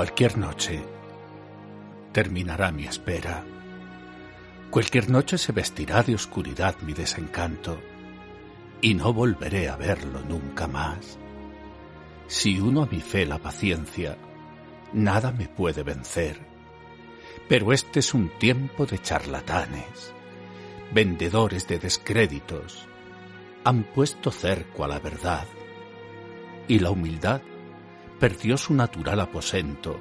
Cualquier noche terminará mi espera. Cualquier noche se vestirá de oscuridad mi desencanto y no volveré a verlo nunca más. Si uno a mi fe la paciencia, nada me puede vencer. Pero este es un tiempo de charlatanes, vendedores de descréditos, han puesto cerco a la verdad y la humildad perdió su natural aposento,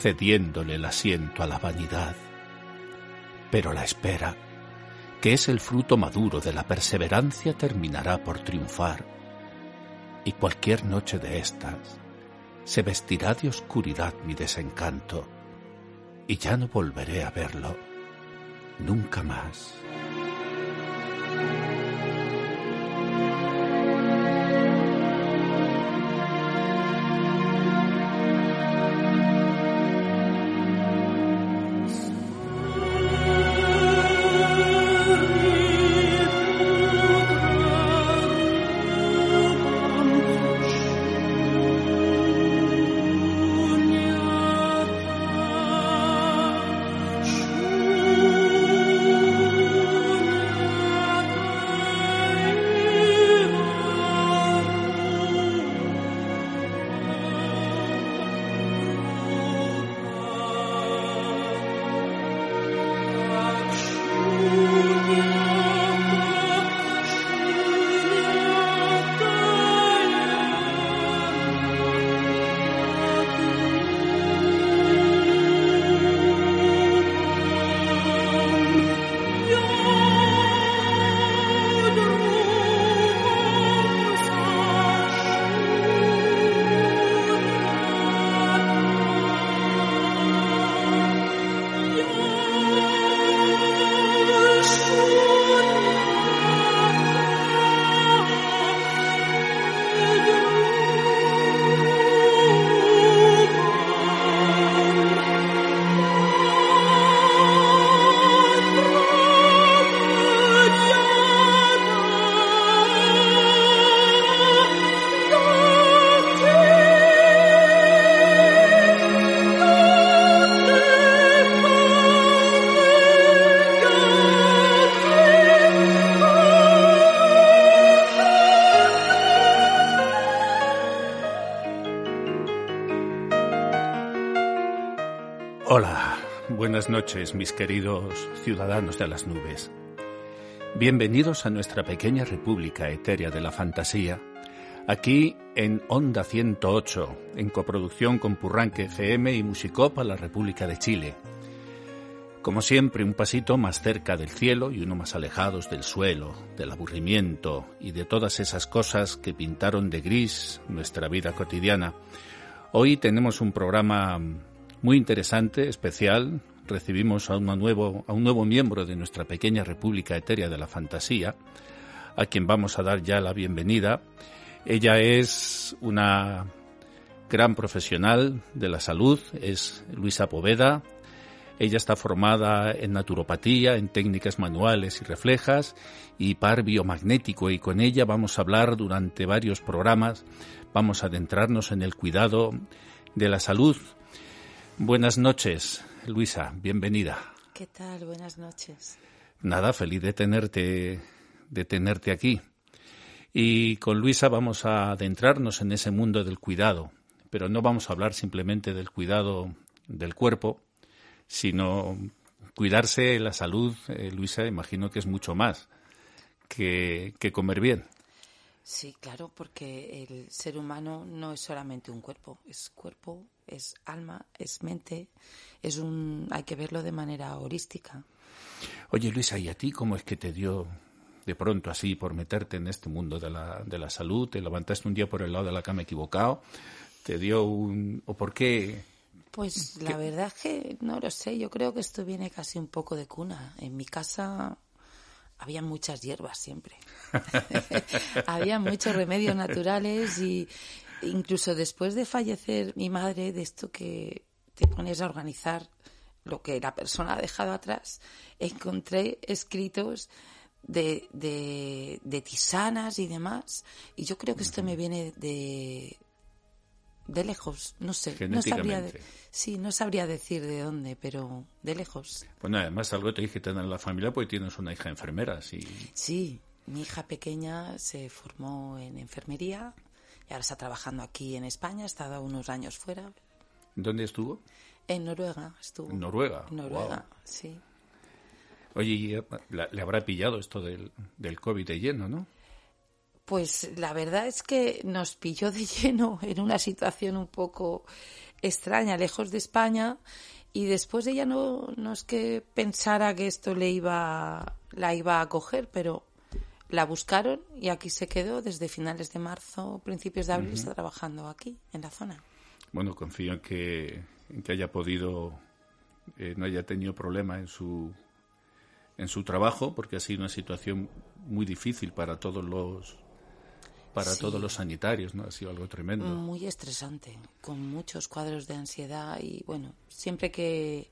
cediéndole el asiento a la vanidad. Pero la espera, que es el fruto maduro de la perseverancia, terminará por triunfar, y cualquier noche de estas se vestirá de oscuridad mi desencanto, y ya no volveré a verlo nunca más. Buenas noches, mis queridos ciudadanos de las nubes. Bienvenidos a nuestra pequeña república etérea de la fantasía, aquí en Onda 108, en coproducción con Purranque FM y Musicop a la República de Chile. Como siempre, un pasito más cerca del cielo y uno más alejados del suelo, del aburrimiento y de todas esas cosas que pintaron de gris nuestra vida cotidiana. Hoy tenemos un programa muy interesante, especial, recibimos a, nuevo, a un nuevo miembro de nuestra pequeña República Etérea de la Fantasía, a quien vamos a dar ya la bienvenida. Ella es una gran profesional de la salud, es Luisa Poveda. Ella está formada en naturopatía, en técnicas manuales y reflejas y par biomagnético y con ella vamos a hablar durante varios programas, vamos a adentrarnos en el cuidado de la salud. Buenas noches, Luisa, bienvenida. ¿Qué tal? Buenas noches. Nada, feliz de tenerte, de tenerte aquí. Y con Luisa vamos a adentrarnos en ese mundo del cuidado, pero no vamos a hablar simplemente del cuidado del cuerpo, sino cuidarse la salud, eh, Luisa, imagino que es mucho más que, que comer bien. Sí, claro, porque el ser humano no es solamente un cuerpo, es cuerpo, es alma, es mente, es un, hay que verlo de manera holística. Oye, Luisa, ¿y a ti cómo es que te dio de pronto así por meterte en este mundo de la, de la salud? ¿Te levantaste un día por el lado de la cama equivocado? ¿Te dio un... o por qué? Pues la verdad es que no lo sé, yo creo que esto viene casi un poco de cuna. En mi casa había muchas hierbas siempre. había muchos remedios naturales y incluso después de fallecer mi madre, de esto que te pones a organizar lo que la persona ha dejado atrás, encontré escritos de, de, tisanas y demás. Y yo creo que esto me viene de, de lejos, no sé. No sabría, sí, no sabría decir de dónde, pero de lejos. Bueno, además algo te dije tener en la familia porque tienes una hija enfermera, sí. Sí, mi hija pequeña se formó en enfermería y ahora está trabajando aquí en España, ha estado unos años fuera. ¿Dónde estuvo? En Noruega estuvo. ¿En Noruega? Noruega, sí. Oye, eh, le habrá pillado esto del, del COVID de lleno, ¿no? Pues la verdad es que nos pilló de lleno en una situación un poco extraña, lejos de España, y después ella no, no es que pensara que esto le iba, la iba a coger, pero la buscaron y aquí se quedó desde finales de marzo, principios de abril, está trabajando aquí, en la zona. Bueno, confío en que, que haya podido, eh, no haya tenido problema en su, en su trabajo, porque ha sido una situación muy difícil para todos los para todos los sanitarios, ¿no? Ha sido algo tremendo. Muy estresante, con muchos cuadros de ansiedad y bueno, siempre que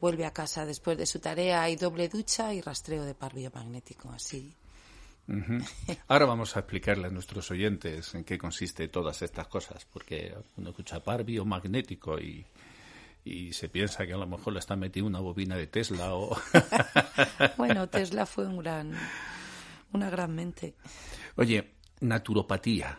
vuelve a casa después de su tarea hay doble ducha y rastreo de par biomagnético, así. Ahora vamos a explicarle a nuestros oyentes en qué consiste todas estas cosas, porque uno escucha par biomagnético y, y se piensa que a lo mejor le está metiendo una bobina de Tesla o... bueno, Tesla fue un gran, una gran mente. Oye, naturopatía.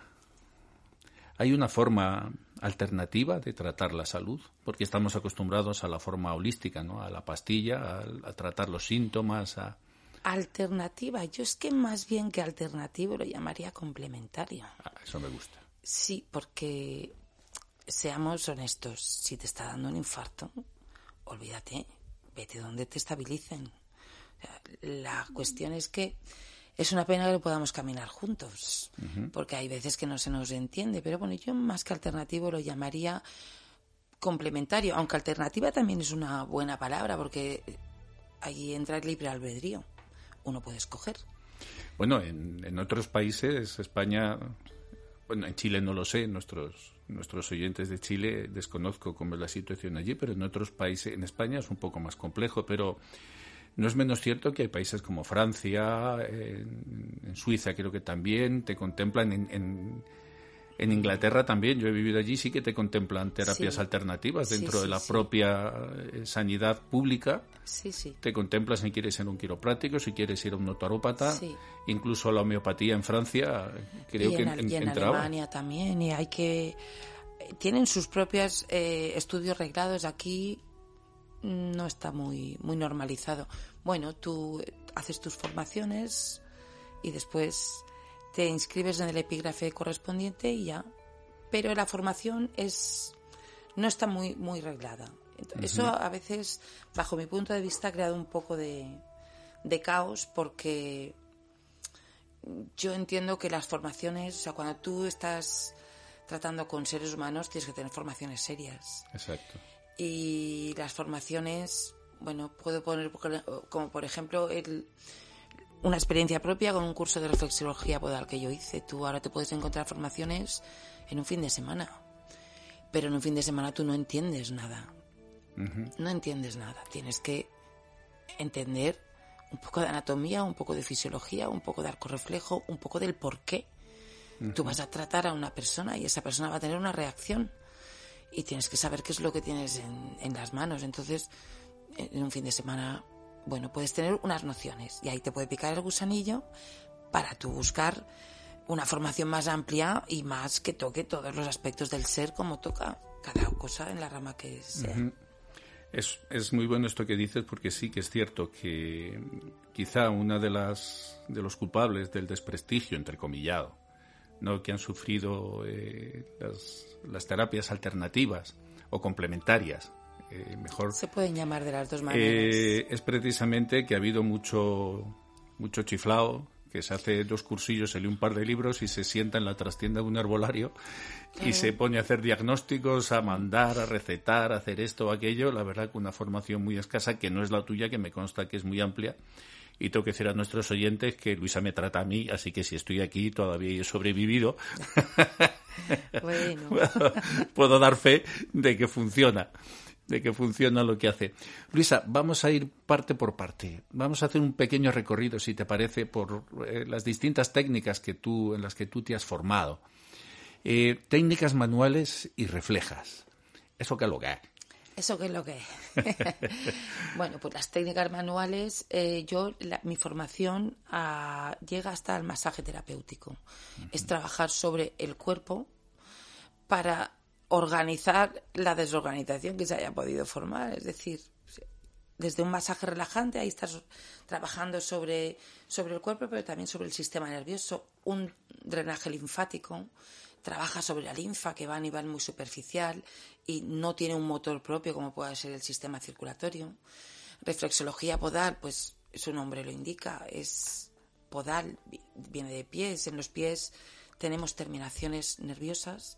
¿Hay una forma alternativa de tratar la salud? Porque estamos acostumbrados a la forma holística, ¿no? A la pastilla, a, tratar los síntomas, a... Alternativa. Yo es que más bien que alternativo lo llamaría complementario. Ah, eso me gusta. Sí, porque seamos honestos, si te está dando un infarto, olvídate, vete donde te estabilicen. la cuestión es que es una pena que no podamos caminar juntos, porque hay veces que no se nos entiende, pero bueno, yo más que alternativo lo llamaría complementario, aunque alternativa también es una buena palabra, porque ahí entra el libre albedrío, uno puede escoger. Bueno, en, en otros países, España, bueno, en Chile no lo sé, nuestros nuestros oyentes de Chile desconozco cómo es la situación allí, pero en otros países, en España es un poco más complejo, pero no es menos cierto que hay países como Francia, en, Suiza creo que también te contemplan, en, en, Inglaterra también, yo he vivido allí, sí que te contemplan terapias alternativas dentro de la propia eh, sanidad pública. Te contemplan si quieres ser un quiropráctico, si quieres ir a un notarópata, incluso la homeopatía en Francia creo y que en, y en Alemania también, y hay que... Tienen sus propios eh, estudios reglados. Aquí no está muy, muy normalizado. Bueno, tú haces tus formaciones y después te inscribes en el epígrafe correspondiente y ya. Pero la formación es no está muy, muy reglada. Eso a veces, bajo mi punto de vista, ha creado un poco de, de caos porque yo entiendo que las formaciones, o sea, cuando tú estás tratando con seres humanos, tienes que tener formaciones serias. Exacto y las formaciones, bueno, puedo poner como por ejemplo el, una experiencia propia con un curso de reflexología podal que yo hice. Tú ahora te puedes encontrar formaciones en un fin de semana, pero en un fin de semana tú no entiendes nada. No entiendes nada. Tienes que entender un poco de anatomía, un poco de fisiología, un poco de arco reflejo, un poco del por qué. Tú vas a tratar a una persona y esa persona va a tener una reacción y tienes que saber qué es lo que tienes en, las manos. Entonces, en un fin de semana, bueno, puedes tener unas nociones y ahí te puede picar el gusanillo para tú buscar una formación más amplia y más que toque todos los aspectos del ser como toca cada cosa en la rama que sea. Es, es, muy bueno esto que dices porque sí que es cierto que quizá una de las de los culpables del desprestigio entrecomillado ¿no? que han sufrido eh, las, terapias alternativas o complementarias eh, mejor. Se pueden llamar de las dos maneras. Eh, es precisamente que ha habido mucho, mucho chiflao, que se hace dos cursillos, se lee un par de libros y se sienta en la trastienda de un herbolario y se pone a hacer diagnósticos, a mandar, a recetar, a hacer esto o aquello. La verdad que una formación muy escasa, que no es la tuya, que me consta que es muy amplia. Y tengo que decir a nuestros oyentes que Luisa me trata a mí, así que si estoy aquí todavía he sobrevivido. bueno. puedo dar fe de que funciona de que funciona lo que hace. Luisa, vamos a ir parte por parte. Vamos a hacer un pequeño recorrido, si te parece, por eh, las distintas técnicas que tú, en las que tú te has formado. Eh, técnicas manuales y reflejas. ¿Eso qué es lo que es? ¿Eso qué es lo que es? bueno, pues las técnicas manuales, eh, yo, mi formación ah, llega hasta el masaje terapéutico. Es trabajar sobre el cuerpo para organizar la desorganización que se haya podido formar. Es decir, desde un masaje relajante, ahí estás trabajando sobre, sobre el cuerpo, pero también sobre el sistema nervioso. Un drenaje linfático, trabaja sobre la linfa que va a nivel muy superficial y no tiene un motor propio como puede ser el sistema circulatorio. Reflexología podal, pues su nombre lo indica, es podal, viene de pies. En los pies tenemos terminaciones nerviosas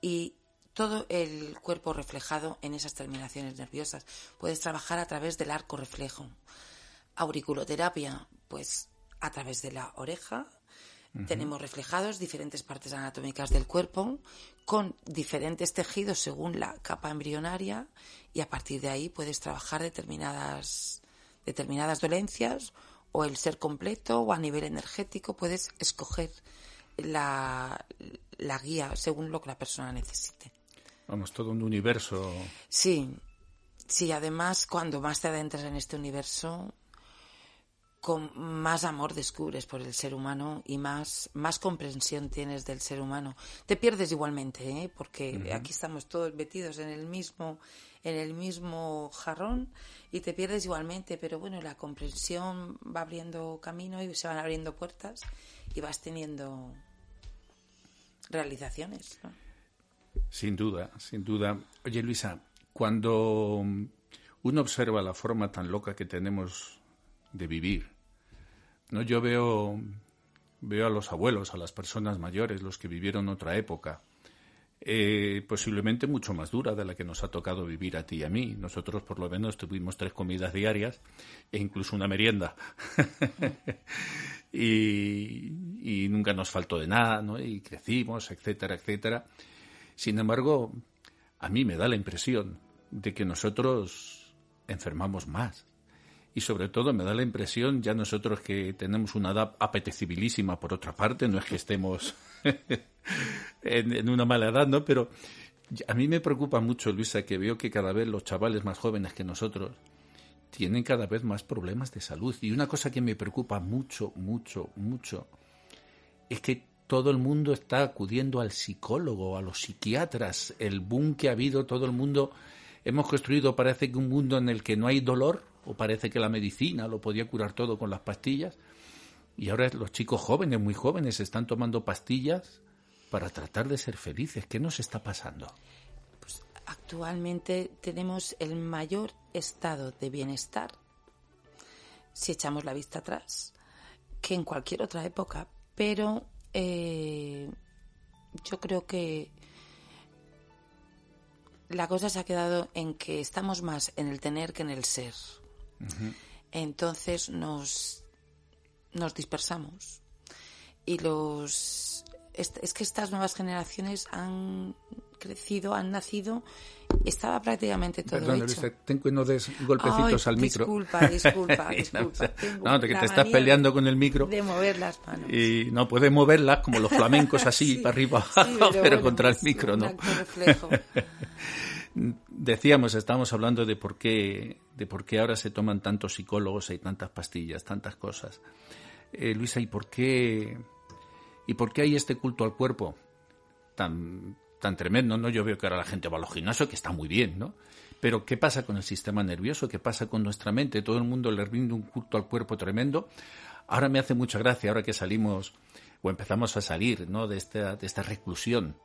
y todo el cuerpo reflejado en esas terminaciones nerviosas. Puedes trabajar a través del arco reflejo. Auriculoterapia, pues a través de la oreja. Tenemos reflejados diferentes partes anatómicas del cuerpo con diferentes tejidos según la capa embrionaria y a partir de ahí puedes trabajar determinadas, determinadas dolencias o el ser completo o a nivel energético puedes escoger la, la guía según lo que la persona necesite. Vamos, todo un universo. Sí, sí, además cuando más te adentras en este universo, con más amor descubres por el ser humano y más, más comprensión tienes del ser humano. Te pierdes igualmente, ¿eh? porque aquí estamos todos metidos en el mismo, en el mismo jarrón y te pierdes igualmente, pero bueno, la comprensión va abriendo camino y se van abriendo puertas y vas teniendo realizaciones. ¿no? Sin duda, sin duda. Oye, Luisa, cuando uno observa la forma tan loca que tenemos de vivir, ¿no? Yo veo, veo a los abuelos, a las personas mayores, los que vivieron otra época, eh, posiblemente mucho más dura de la que nos ha tocado vivir a ti y a mí. Nosotros por lo menos tuvimos tres comidas diarias e incluso una merienda. y, y, nunca nos faltó de nada, ¿no? Y crecimos, etcétera, etcétera. Sin embargo, a mí me da la impresión de que nosotros enfermamos más. Y sobre todo me da la impresión, ya nosotros que tenemos una edad apetecibilísima por otra parte, no es que estemos en, una mala edad, ¿no? Pero a mí me preocupa mucho, Luisa, que veo que cada vez los chavales más jóvenes que nosotros tienen cada vez más problemas de salud. Y una cosa que me preocupa mucho, mucho, mucho, es que todo el mundo está acudiendo al psicólogo, a los psiquiatras, el boom que ha habido, todo el mundo hemos construido parece que un mundo en el que no hay dolor, o parece que la medicina lo podía curar todo con las pastillas, y ahora los chicos jóvenes, muy jóvenes, están tomando pastillas para tratar de ser felices. ¿Qué nos está pasando? Pues actualmente tenemos el mayor estado de bienestar, si echamos la vista atrás, que en cualquier otra época, pero eh, yo creo que la cosa se ha quedado en que estamos más en el tener que en el ser. Entonces nos, nos dispersamos. Y los. Es, que estas nuevas generaciones han crecido, han nacido, estaba prácticamente todo Perdón, hecho. ten no des golpecitos al micro. Disculpa, disculpa, disculpa. no, de que te estás peleando con el micro. De mover las manos. Y no puedes moverlas como los flamencos así, para arriba, pero, contra el micro, ¿no? Decíamos, estábamos hablando de por qué, de por qué ahora se toman tantos psicólogos, hay tantas pastillas, tantas cosas. Eh, Luisa, ¿y por qué, y por qué hay este culto al cuerpo tan tan tremendo, ¿no? Yo veo que ahora la gente va a los gimnasios, que está muy bien, ¿no? Pero ¿qué pasa con el sistema nervioso? ¿Qué pasa con nuestra mente? Todo el mundo le rinde un culto al cuerpo tremendo. Ahora me hace mucha gracia, ahora que salimos o empezamos a salir, ¿no? De esta, de esta reclusión,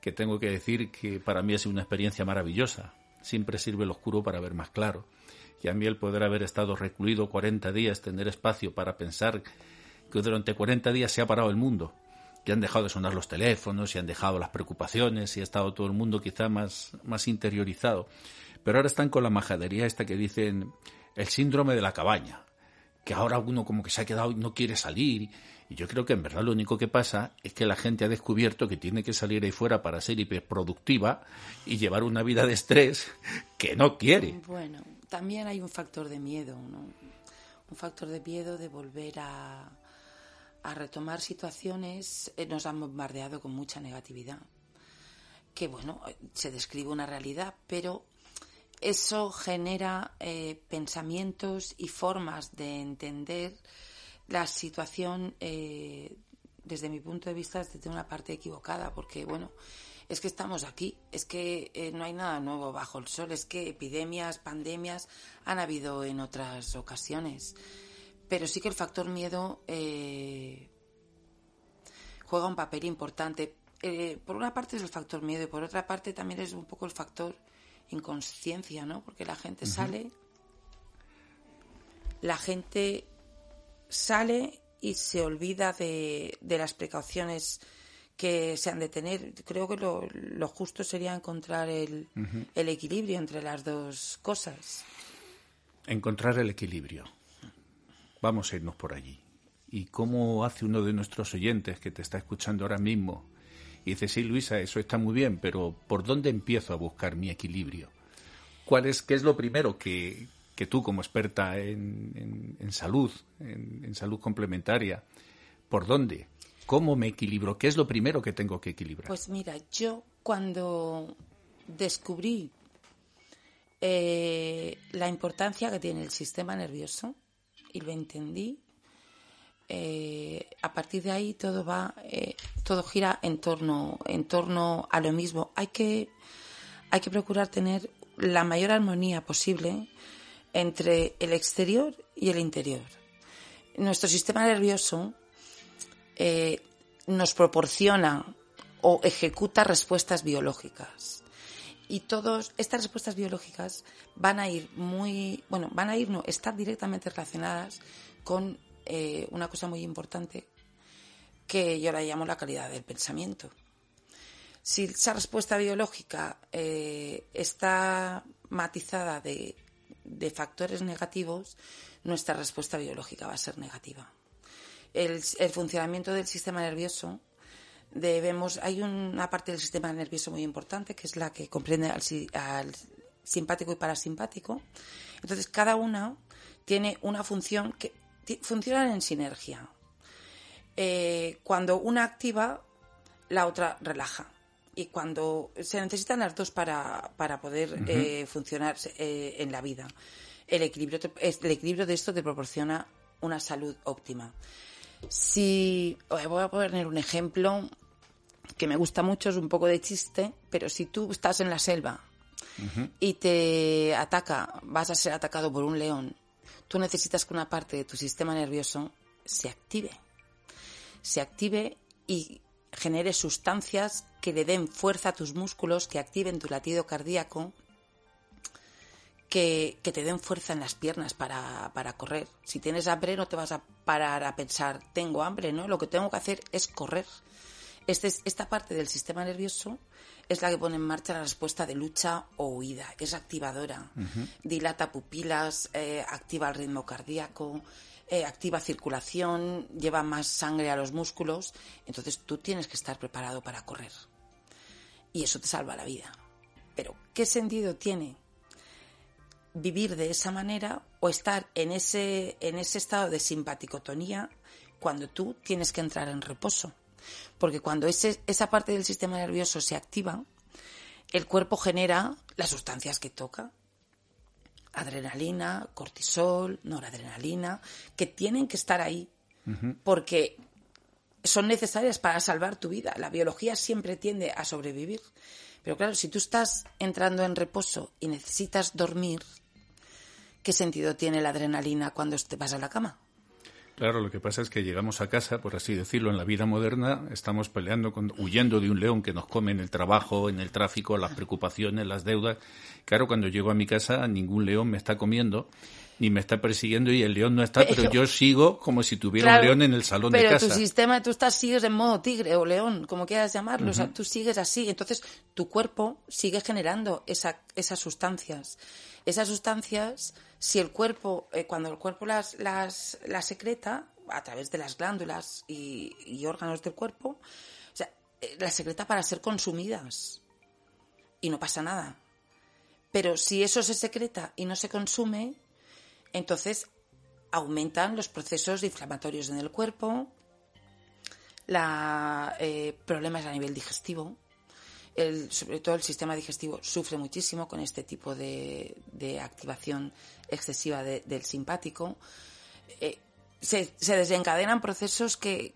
que tengo que decir que para mí ha sido una experiencia maravillosa. siempre sirve el oscuro para ver más claro. Y a mí el poder haber estado recluido 40 días, tener espacio para pensar que durante 40 días se ha parado el mundo, que han dejado de sonar los teléfonos y han dejado las preocupaciones y ha estado todo el mundo quizá más, más interiorizado. Pero ahora están con la majadería esta que dicen el síndrome de la cabaña, que ahora uno como que se ha quedado y no quiere salir. Y yo creo que en verdad lo único que pasa es que la gente ha descubierto que tiene que salir ahí fuera para ser hiperproductiva y llevar una vida de estrés que no quiere. Bueno, también hay un factor de miedo, ¿no? Un factor de miedo de volver a, a retomar situaciones, eh, nos han bombardeado con mucha negatividad. Que bueno, se describe una realidad, pero eso genera eh, pensamientos y formas de entender la situación eh, desde mi punto de vista desde una parte equivocada, porque bueno, es que estamos aquí, es que no hay nada nuevo bajo el sol, es que epidemias, pandemias han habido en otras ocasiones. Pero sí que el factor miedo eh, juega un papel importante. Eh, por una parte es el factor miedo y por otra parte también es un poco el factor inconsciencia, ¿no? Porque la gente sale, la gente sale y se olvida de, las precauciones que se han de tener. Creo que lo, justo sería encontrar el, el equilibrio entre las dos cosas. Encontrar el equilibrio. Vamos a irnos por allí. ¿Y cómo hace uno de nuestros oyentes que te está escuchando ahora mismo? Y dice, sí, Luisa, eso está muy bien, pero ¿por dónde empiezo a buscar mi equilibrio? ¿Cuál es, ¿Qué es lo primero que, tú, como experta en, salud, en, salud complementaria, ¿por dónde? ¿Cómo me equilibro? ¿Qué es lo primero que tengo que equilibrar? Pues mira, yo cuando descubrí eh, la importancia que tiene el sistema nervioso, y lo entendí, eh, a partir de ahí todo va, eh, todo gira en torno, en torno a lo mismo. Hay que, hay que procurar tener la mayor armonía posible entre el exterior y el interior. Nuestro sistema nervioso eh, nos proporciona o ejecuta respuestas biológicas y todas estas respuestas biológicas van a ir muy, bueno, van a ir, no, estar directamente relacionadas con eh, una cosa muy importante que yo la llamo la calidad del pensamiento. Si esa respuesta biológica eh, está matizada de, de, factores negativos, nuestra respuesta biológica va a ser negativa. El, el funcionamiento del sistema nervioso debemos, hay una parte del sistema nervioso muy importante que es la que comprende al, simpático y parasimpático. Entonces, cada una tiene una función que funcionan en sinergia. Eh, cuando una activa, la otra relaja. Y cuando se necesitan las dos para, para poder eh, funcionar eh, en la vida. El equilibrio, el equilibrio de esto te proporciona una salud óptima. Si voy a poner un ejemplo que me gusta mucho, es un poco de chiste, pero si tú estás en la selva y te ataca, vas a ser atacado por un león, tú necesitas que una parte de tu sistema nervioso se active. Se active y genere sustancias que le den fuerza a tus músculos, que activen tu latido cardíaco, que, que te den fuerza en las piernas para, para, correr. Si tienes hambre no te vas a parar a pensar, tengo hambre, ¿no? Lo que tengo que hacer es correr. Este esta parte del sistema nervioso es la que pone en marcha la respuesta de lucha o huida. Es activadora. Dilata pupilas, eh, activa el ritmo cardíaco, eh, activa circulación, lleva más sangre a los músculos. Entonces tú tienes que estar preparado para correr. Y eso te salva la vida. Pero, ¿qué sentido tiene vivir de esa manera o estar en ese, en ese estado de simpaticotonía cuando tú tienes que entrar en reposo? Porque cuando esa parte del sistema nervioso se activa, el cuerpo genera las sustancias que toca. Adrenalina, cortisol, noradrenalina, que tienen que estar ahí porque son necesarias para salvar tu vida. La biología siempre tiende a sobrevivir. Pero claro, si tú estás entrando en reposo y necesitas dormir, ¿qué sentido tiene la adrenalina cuando te vas a la cama? Claro, lo que pasa es que llegamos a casa, por así decirlo, en la vida moderna, estamos peleando, con, huyendo de un león que nos come en el trabajo, en el tráfico, las preocupaciones, las deudas. Claro, cuando llego a mi casa, ningún león me está comiendo ni me está persiguiendo y el león no está, pero, yo sigo como si tuviera un león en el salón de casa. Pero tu sistema, tú estás, sigues en modo tigre o león, como quieras llamarlo, o sea, tú sigues así, entonces tu cuerpo sigue generando esa, esas sustancias. Esas sustancias, si el cuerpo, eh, cuando el cuerpo las, secreta, a través de las glándulas y, órganos del cuerpo, eh, las secreta para ser consumidas. Y no pasa nada. Pero si eso se secreta y no se consume, entonces aumentan los procesos inflamatorios en el cuerpo, la, eh, problemas a nivel digestivo. Sobre todo el sistema digestivo sufre muchísimo con este tipo de, activación excesiva del simpático. Eh, se, desencadenan procesos que,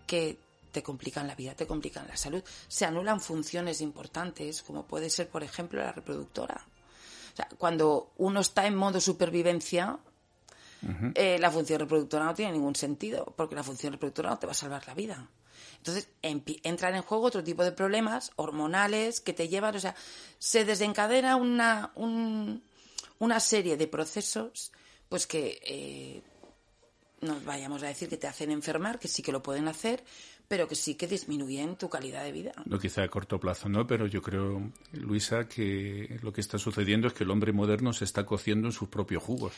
te complican la vida, te complican la salud. Se anulan funciones importantes, como puede ser, por ejemplo, la reproductora. cuando uno está en modo supervivencia, eh, la función reproductora no tiene ningún sentido, porque la función reproductora no te va a salvar la vida. Entonces entran en juego otro tipo de problemas hormonales que te llevan, o sea, se desencadena una, una serie de procesos pues que eh, nos vayamos a decir que te hacen enfermar, que sí que lo pueden hacer, pero que sí que disminuyen tu calidad de vida. No quizá a corto plazo, ¿no? Pero yo creo, Luisa, que lo que está sucediendo es que el hombre moderno se está cociendo en sus propios jugos.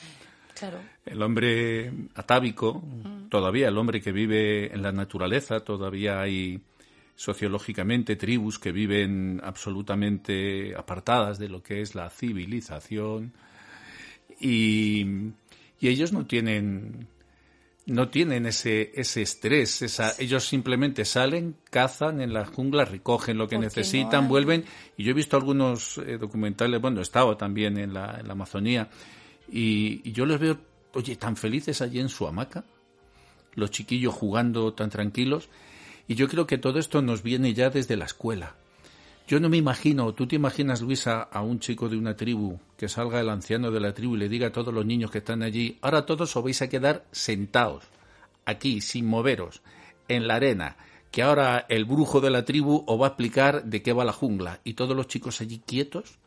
El hombre atávico, todavía el hombre que vive en la naturaleza, todavía hay sociológicamente tribus que viven absolutamente apartadas de lo que es la civilización y, ellos no tienen no tienen ese, ese estrés, esa, ellos simplemente salen, cazan en la jungla, recogen lo que necesitan, vuelven. Y yo he visto algunos eh, documentales, bueno, he estado también en la, en la Amazonía, y, yo les veo, oye, tan felices allí en su hamaca, los chiquillos jugando tan tranquilos. Y yo creo que todo esto nos viene ya desde la escuela. Yo no me imagino, tú te imaginas, Luisa, a un chico de una tribu que salga el anciano de la tribu y le diga a todos los niños que están allí, ahora todos os vais a quedar sentados, aquí, sin moveros, en la arena, que ahora el brujo de la tribu os va a explicar de qué va la jungla, y todos los chicos allí quietos,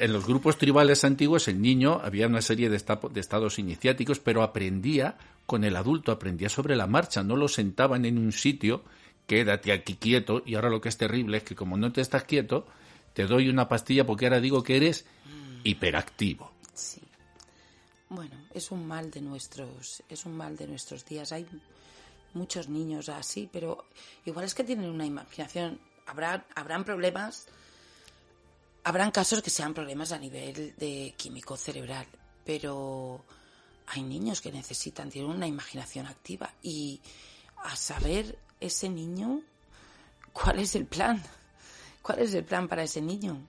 en los grupos tribales antiguos el niño había una serie de, estados iniciáticos, pero aprendía con el adulto, aprendía sobre la marcha, no lo sentaban en un sitio, quédate aquí quieto, y ahora lo que es terrible es que como no te estás quieto, te doy una pastilla porque ahora digo que eres hiperactivo. Sí. Bueno, es un mal de nuestros, es un mal de nuestros días. Hay muchos niños así, pero igual es que tienen una imaginación. Habrá, habrán problemas Habrán casos que sean problemas a nivel de químico cerebral, pero hay niños que necesitan, tienen una imaginación activa y a saber ese niño cuál es el plan, cuál es el plan para ese niño.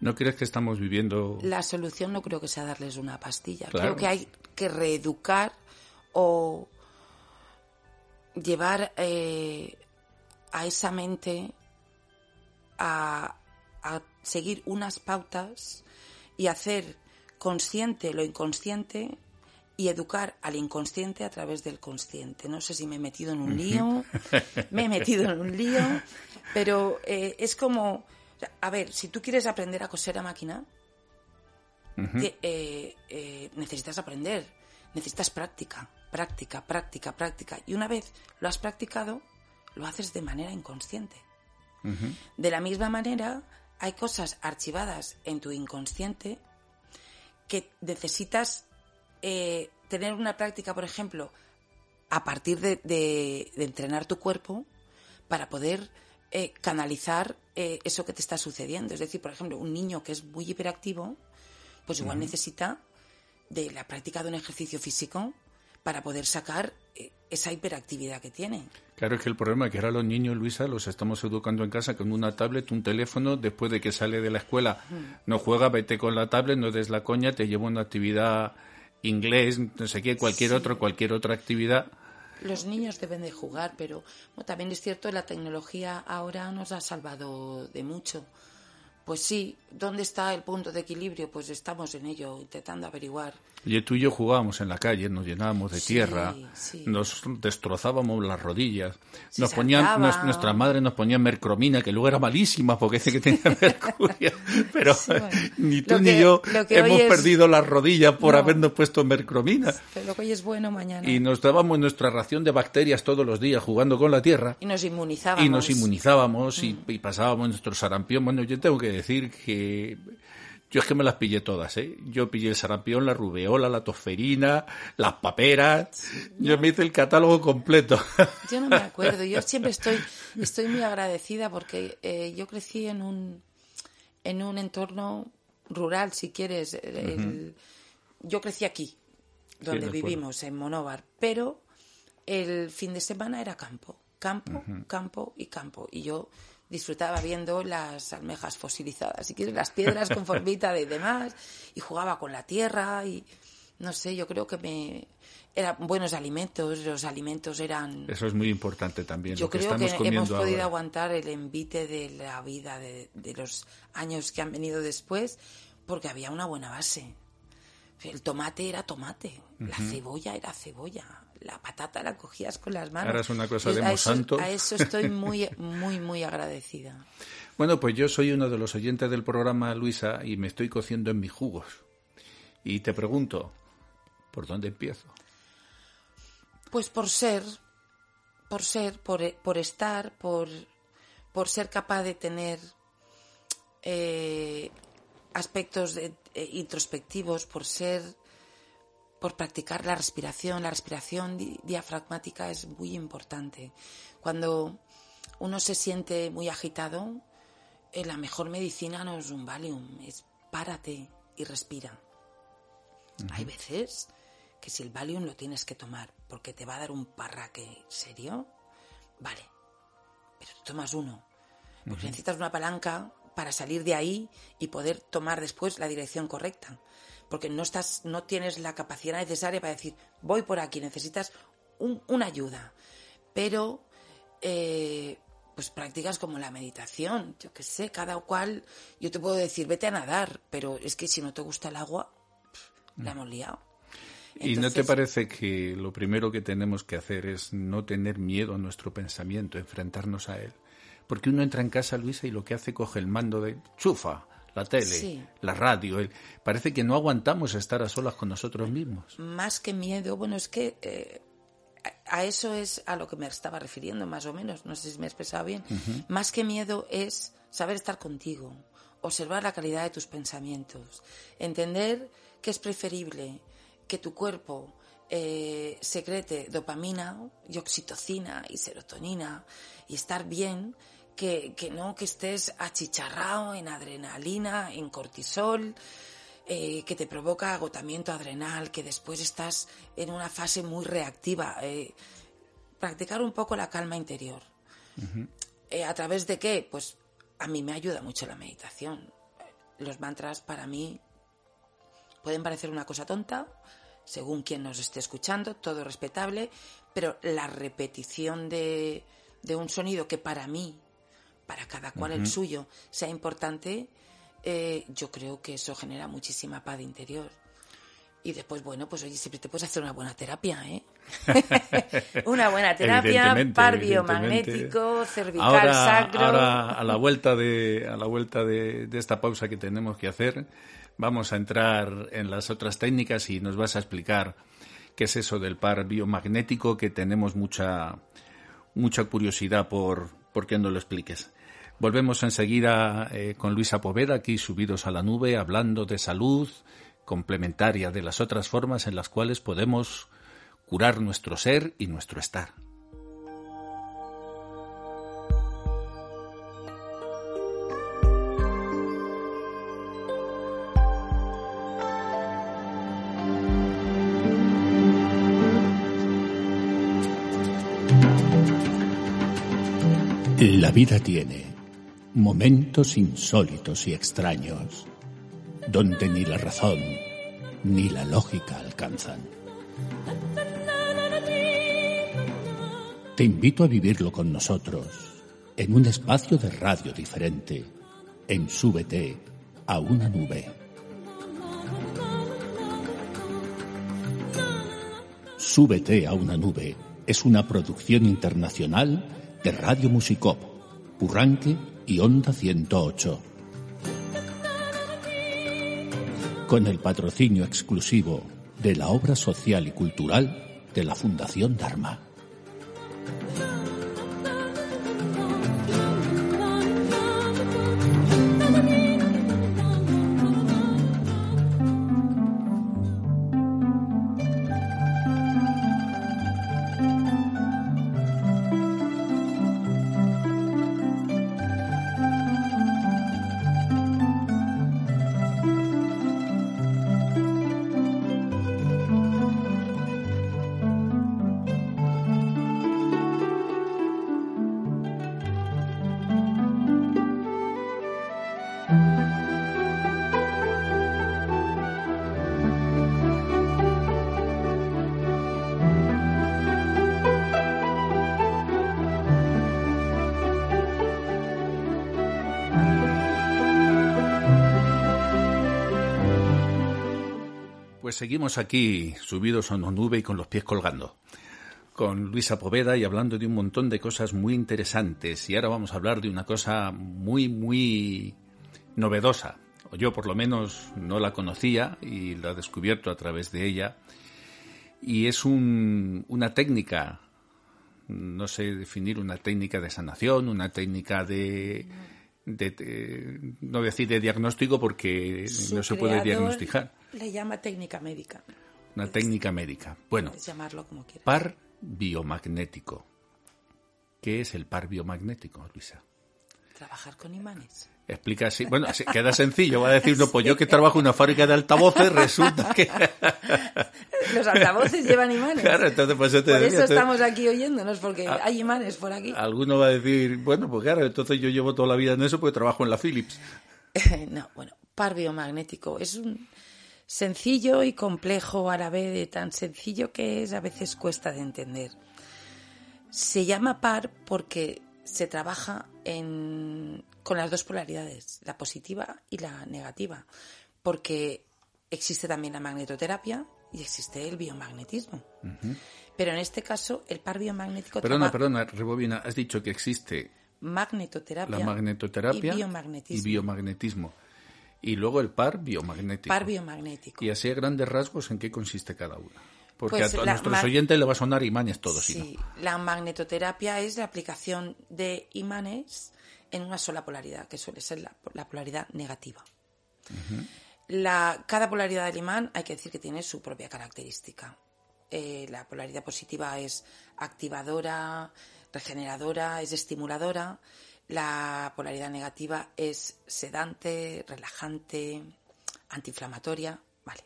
¿No crees que estamos viviendo? La solución no creo que sea darles una pastilla. Creo que hay que reeducar o llevar eh, a esa mente a, seguir unas pautas y hacer consciente lo inconsciente y educar al inconsciente a través del consciente. No sé si me he metido en un lío, me he metido en un lío, pero eh, es como, a ver, si tú quieres aprender a coser a máquina, eh, eh, necesitas aprender, necesitas práctica, práctica, práctica, práctica. Y una vez lo has practicado, lo haces de manera inconsciente. De la misma manera, hay cosas archivadas en tu inconsciente que necesitas eh, tener una práctica, por ejemplo, a partir de, entrenar tu cuerpo para poder eh, canalizar eh, eso que te está sucediendo. Es decir, por ejemplo, un niño que es muy hiperactivo, pues igual necesita de la práctica de un ejercicio físico para poder sacar esa hiperactividad que tienen. Claro, es que el problema es que ahora los niños, Luisa, los estamos educando en casa con una tablet, un teléfono, después de que sale de la escuela, no juega, vete con la tablet, no des la coña, te lleva una actividad inglés, no sé qué, cualquier otro, cualquier otra actividad. Los niños deben de jugar, pero también es cierto, la tecnología ahora nos ha salvado de mucho. Pues sí, ¿Dónde está el punto de equilibrio? Pues estamos en ello, intentando averiguar. Y tú y yo jugábamos en la calle, nos llenábamos de Sí, tierra, sí. nos destrozábamos las rodillas, Se nos ponían, nos- nuestra madre nos ponía mercromina, que luego era malísima porque dice que tenía mercurio, pero Sí, bueno. ni tú Lo ni yo lo hemos es- perdido las rodillas por No. habernos puesto mercromina. Pero que hoy es bueno, mañana. Y nos dábamos nuestra ración de bacterias todos los días jugando con la tierra. Y nos inmunizábamos. Y nos inmunizábamos y, Mm. y pasábamos nuestro sarampión. Bueno, yo tengo que decir que yo es que me las pillé todas, ¿eh? Yo pillé el sarampión, la rubeola, la tosferina, las paperas. Yo me hice el catálogo completo. Yo no me acuerdo. Yo siempre estoy, estoy muy agradecida porque eh, yo crecí en un, en un entorno rural, si quieres. El- Yo crecí aquí, donde vivimos, en Monóvar, pero el fin de semana era campo, campo, campo y campo. Y yo disfrutaba viendo las almejas fosilizadas, si quieres, las piedras con formita y demás, y jugaba con la tierra y no sé, yo creo que me eran buenos alimentos, los alimentos eran Eso es muy importante también. yo lo que creo que estamos hemos podido ahora. aguantar el envite de la vida de, de los años que han venido después porque había una buena base. El tomate era tomate, la cebolla era cebolla, la patata la cogías con las manos. Ahora es una cosa de a eso, Monsanto. a eso estoy muy, muy, muy agradecida. Bueno, pues yo soy uno de los oyentes del programa, Luisa, y me estoy cociendo en mis jugos. Y te pregunto, ¿por dónde empiezo? Pues por ser, por ser, por, por estar, por, por ser capaz de tener eh, aspectos de- eh, introspectivos, por ser, por practicar la respiración. La respiración di- diafragmática es muy importante. Cuando uno se siente muy agitado, eh, la mejor medicina no es un Valium, es párate y respira. Hay veces que si el Valium lo tienes que tomar porque te va a dar un parraque serio, vale, pero tú tomas uno, porque necesitas una palanca para salir de ahí y poder tomar después la dirección correcta, porque no estás, no tienes la capacidad necesaria para decir voy por aquí, necesitas un- una ayuda, pero eh, pues prácticas como la meditación, yo qué sé, cada cual, yo te puedo decir vete a nadar, pero es que si no te gusta el agua, pff, la hemos liado. ¿Y no te parece que lo primero que tenemos que hacer es no tener miedo a nuestro pensamiento, enfrentarnos a él? Porque uno entra en casa, Luisa, y lo que hace coge el mando de chufa, la tele, Sí. la radio. el- Parece que no aguantamos estar a solas con nosotros mismos. más que miedo, bueno, es que eh, a, a eso es a lo que me estaba refiriendo, más o menos, no sé si me he expresado bien. Más que miedo es saber estar contigo, observar la calidad de tus pensamientos, entender que es preferible que tu cuerpo eh, secrete dopamina y oxitocina y serotonina y estar bien que, que no que estés achicharrado en adrenalina, en cortisol, eh, que te provoca agotamiento adrenal, que después estás en una fase muy reactiva. eh, practicar un poco la calma interior. Eh, ¿A través de qué? Pues a mí me ayuda mucho la meditación. Los mantras para mí pueden parecer una cosa tonta, según quien nos esté escuchando, todo respetable, pero la repetición de, de un sonido que para mí, para cada cual el suyo, sea importante, eh, yo creo que eso genera muchísima paz interior. Y después, bueno, pues oye, siempre te puedes hacer una buena terapia, ¿eh? una buena terapia, par biomagnético, cervical, Ahora, sacro. ahora, a la vuelta de a la vuelta de, de esta pausa que tenemos que hacer, vamos a entrar en las otras técnicas y nos vas a explicar qué es eso del par biomagnético que tenemos mucha mucha curiosidad por por que nos lo expliques. Volvemos enseguida eh, con Luisa Poveda aquí subidos a la nube hablando de salud complementaria de las otras formas en las cuales podemos curar nuestro ser y nuestro estar. La vida tiene momentos insólitos y extraños, donde ni la razón ni la lógica alcanzan. Te invito a vivirlo con nosotros, en un espacio de radio diferente, en Súbete, a una nube. Súbete a una nube es una producción internacional de Radio Musicop, Purranque y Onda 108. Con el patrocinio exclusivo de la obra social y cultural de la Fundación Dharma. Seguimos aquí subidos a una nube y con los pies colgando. Con Luisa Poveda y hablando de un montón de cosas muy interesantes. Y ahora vamos a hablar de una cosa muy, muy novedosa. O yo por lo menos no la conocía y la he descubierto a través de ella. Y es una técnica, no sé definir una técnica de sanación, una técnica de, no voy a decir de diagnóstico porque no se puede diagnosticar le llama técnica médica. Una técnica médica. Bueno, llamarlo como quieras. Par biomagnético. ¿Qué es el par biomagnético, Luisa? Trabajar con imanes. Explica así. Bueno, queda sencillo. Va a decir, no, pues yo que trabajo en una fábrica de altavoces, resulta que. Los altavoces llevan imanes. Claro, entonces pues Por eso estamos aquí oyéndonos, porque ah. hay imanes por aquí. Alguno va a decir, bueno, pues claro, entonces yo llevo toda la vida en eso porque trabajo en la Philips. no, bueno, par biomagnético es un sencillo y complejo a la vez, de tan sencillo que es, a veces cuesta de entender. Se llama par porque se trabaja con las dos polaridades, la positiva y la negativa, porque existe también la magnetoterapia y existe el biomagnetismo. Pero en este caso, el par biomagnético... Perdona, perdona, Rebobina, has dicho que existe... Magnetoterapia, la magnetoterapia Y biomagnetismo y luego el par biomagnético. Par biomagnético. Y así a grandes rasgos, ¿en qué consiste cada una? Porque pues a, nuestros oyentes le va a sonar imanes todos. Sí, la magnetoterapia es la aplicación de imanes en una sola polaridad, que suele ser la, polaridad negativa. la, cada polaridad del imán hay que decir que tiene su propia característica. Eh, la polaridad positiva es activadora, regeneradora, es estimuladora. La polaridad negativa es sedante, relajante, antiinflamatoria. Vale.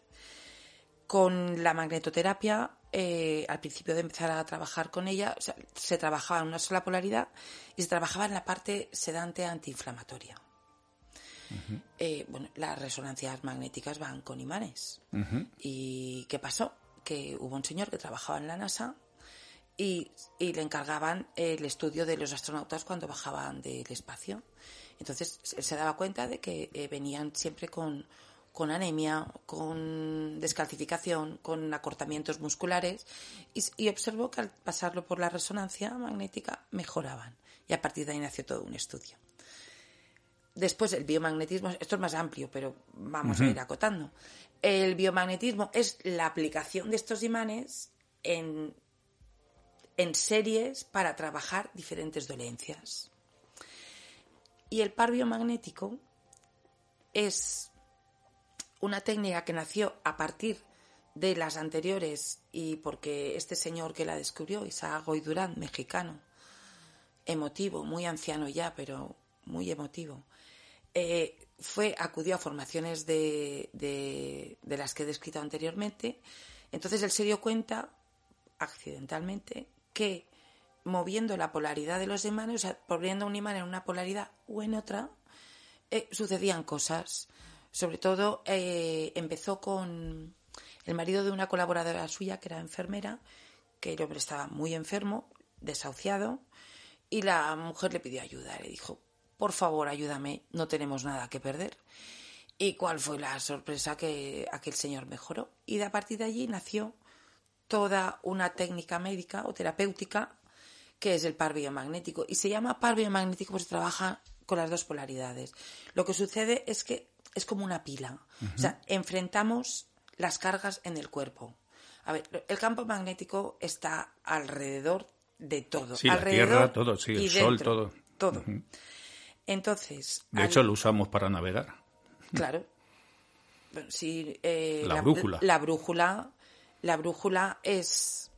Con la magnetoterapia, eh, al principio de empezar a trabajar con ella, se trabajaba en una sola polaridad y se trabajaba en la parte sedante antiinflamatoria. Eh, bueno, las resonancias magnéticas van con imanes. ¿Y qué pasó? Que hubo un señor que trabajaba en la NASA y, le encargaban el estudio de los astronautas cuando bajaban del espacio. Entonces él se daba cuenta de que eh, venían siempre con, con anemia, con descalcificación, con acortamientos musculares y, observó que al pasarlo por la resonancia magnética mejoraban. Y a partir de ahí nació todo un estudio. Después el biomagnetismo, esto es más amplio, pero vamos a ir acotando. El biomagnetismo es la aplicación de estos imanes en en series para trabajar diferentes dolencias. Y el par biomagnético es una técnica que nació a partir de las anteriores y porque este señor que la descubrió, Isaac Goy Durán, mexicano, emotivo, muy anciano ya, pero muy emotivo, eh, fue, acudió a formaciones de, de, de, las que he descrito anteriormente. Entonces él se dio cuenta, accidentalmente, que moviendo la polaridad de los imanes, o sea, poniendo un imán en una polaridad o en otra, eh, sucedían cosas. Sobre todo eh, empezó con el marido de una colaboradora suya que era enfermera, que el hombre estaba muy enfermo, desahuciado, y la mujer le pidió ayuda. Le dijo, por favor, ayúdame, no tenemos nada que perder. ¿Y cuál fue la sorpresa que aquel señor mejoró? Y a partir de allí nació toda una técnica médica o terapéutica que es el par biomagnético. Y se llama par biomagnético porque trabaja con las dos polaridades. Lo que sucede es que es como una pila. O sea, enfrentamos las cargas en el cuerpo. A ver, el campo magnético está alrededor de todo. Sí, alrededor la Tierra, todo, sí, el Sol, todo. Todo. Entonces. De hecho, lo usamos para navegar. Claro. Sí, eh, la, brújula. La brújula. La brújula es.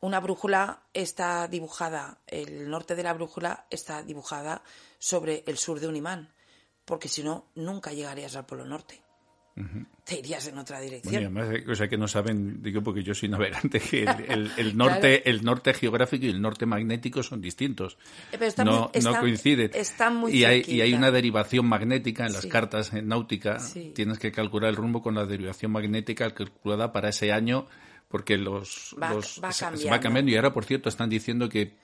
Una brújula está dibujada, el norte de la brújula está dibujada sobre el sur de un imán, porque si no, nunca llegarías al Polo Norte te irías en otra dirección. Bueno, o sea que no saben, digo porque yo soy navegante, que el, norte, el norte geográfico y el norte magnético son distintos. Eh, no, no coinciden. Están muy y hay, y hay una derivación magnética en las cartas en náutica. Tienes que calcular el rumbo con la derivación magnética calculada para ese año porque los, los se va cambiando y ahora por cierto están diciendo que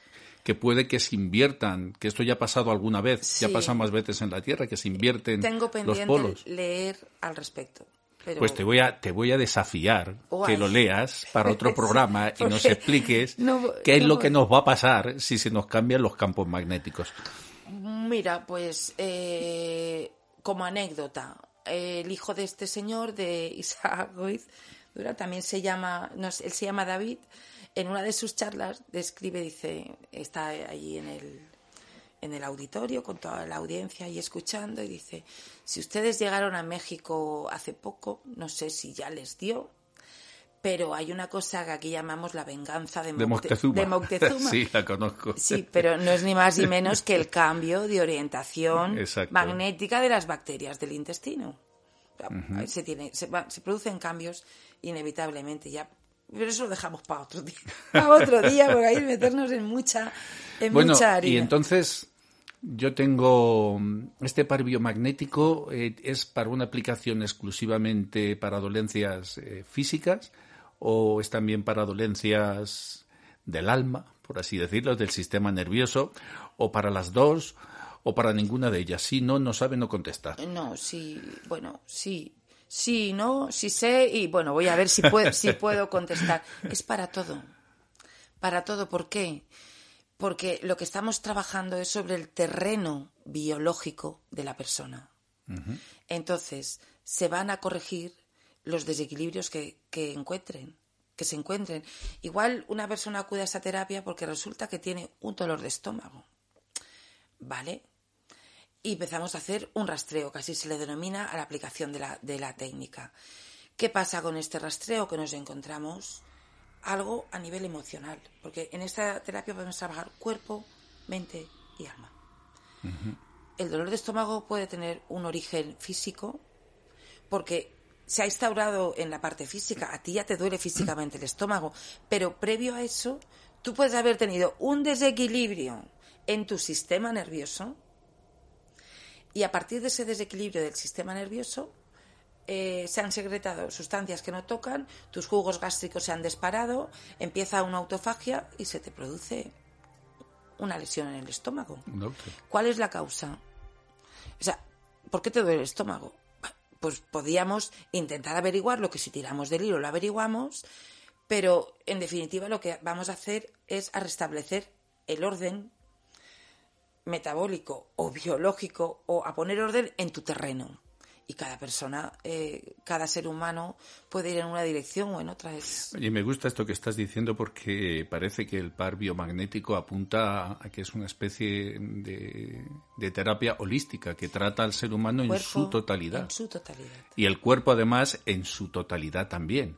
que puede que se inviertan, que esto ya ha pasado alguna vez, ya pasa más veces en la Tierra, que se invierten Tengo pendiente los polos. leer al respecto. Pues te voy a te voy a desafiar que lo leas para otro programa y nos expliques qué es lo que nos va a pasar si se nos cambian los campos magnéticos. Mira, pues eh, como anécdota, el hijo de este señor, de Isaac Goiz, también se llama, no, él se llama David, en una de sus charlas describe, dice, está allí en el, en el auditorio con toda la audiencia y escuchando y dice, si ustedes llegaron a México hace poco, no sé si ya les dio, pero hay una cosa que aquí llamamos la venganza de, Moctezuma. sí, la conozco. Sí, pero no es ni más ni menos que el cambio de orientación magnética de las bacterias del intestino. se, tiene, se, se producen cambios inevitablemente. Ya pero eso lo dejamos para otro día. Para otro día, porque ahí meternos en mucha, en bueno, mucha harina. Y entonces, yo tengo este par biomagnético, eh, ¿es para una aplicación exclusivamente para dolencias eh, físicas o es también para dolencias del alma, por así decirlo, del sistema nervioso, o para las dos, o para ninguna de ellas? Si no, no sabe no contestar. No, sí, bueno, sí, sí, no, sí sé y bueno, voy a ver si puedo, si puedo contestar. Es para todo. Para todo. ¿Por qué? Porque lo que estamos trabajando es sobre el terreno biológico de la persona. Entonces, se van a corregir los desequilibrios que, que encuentren, que se encuentren. Igual una persona acude a esa terapia porque resulta que tiene un dolor de estómago. ¿Vale? Y empezamos a hacer un rastreo, casi se le denomina a la aplicación de la, de la técnica. ¿Qué pasa con este rastreo? Que nos encontramos algo a nivel emocional, porque en esta terapia podemos trabajar cuerpo, mente y alma. El dolor de estómago puede tener un origen físico, porque se ha instaurado en la parte física, a ti ya te duele físicamente el estómago, pero previo a eso, tú puedes haber tenido un desequilibrio en tu sistema nervioso y a partir de ese desequilibrio del sistema nervioso eh, se han secretado sustancias que no tocan, tus jugos gástricos se han disparado, empieza una autofagia y se te produce una lesión en el estómago. ¿Cuál es la causa? O sea, ¿por qué te duele el estómago? Pues podíamos intentar averiguar lo que si tiramos del hilo lo averiguamos, pero en definitiva lo que vamos a hacer es a restablecer el orden metabólico o biológico o a poner orden en tu terreno. Y cada persona, eh, cada ser humano puede ir en una dirección o en otra. Es... Y me gusta esto que estás diciendo porque parece que el par biomagnético apunta a que es una especie de, terapia holística que trata al ser humano en su totalidad. En su totalidad. Y el cuerpo además en su totalidad también.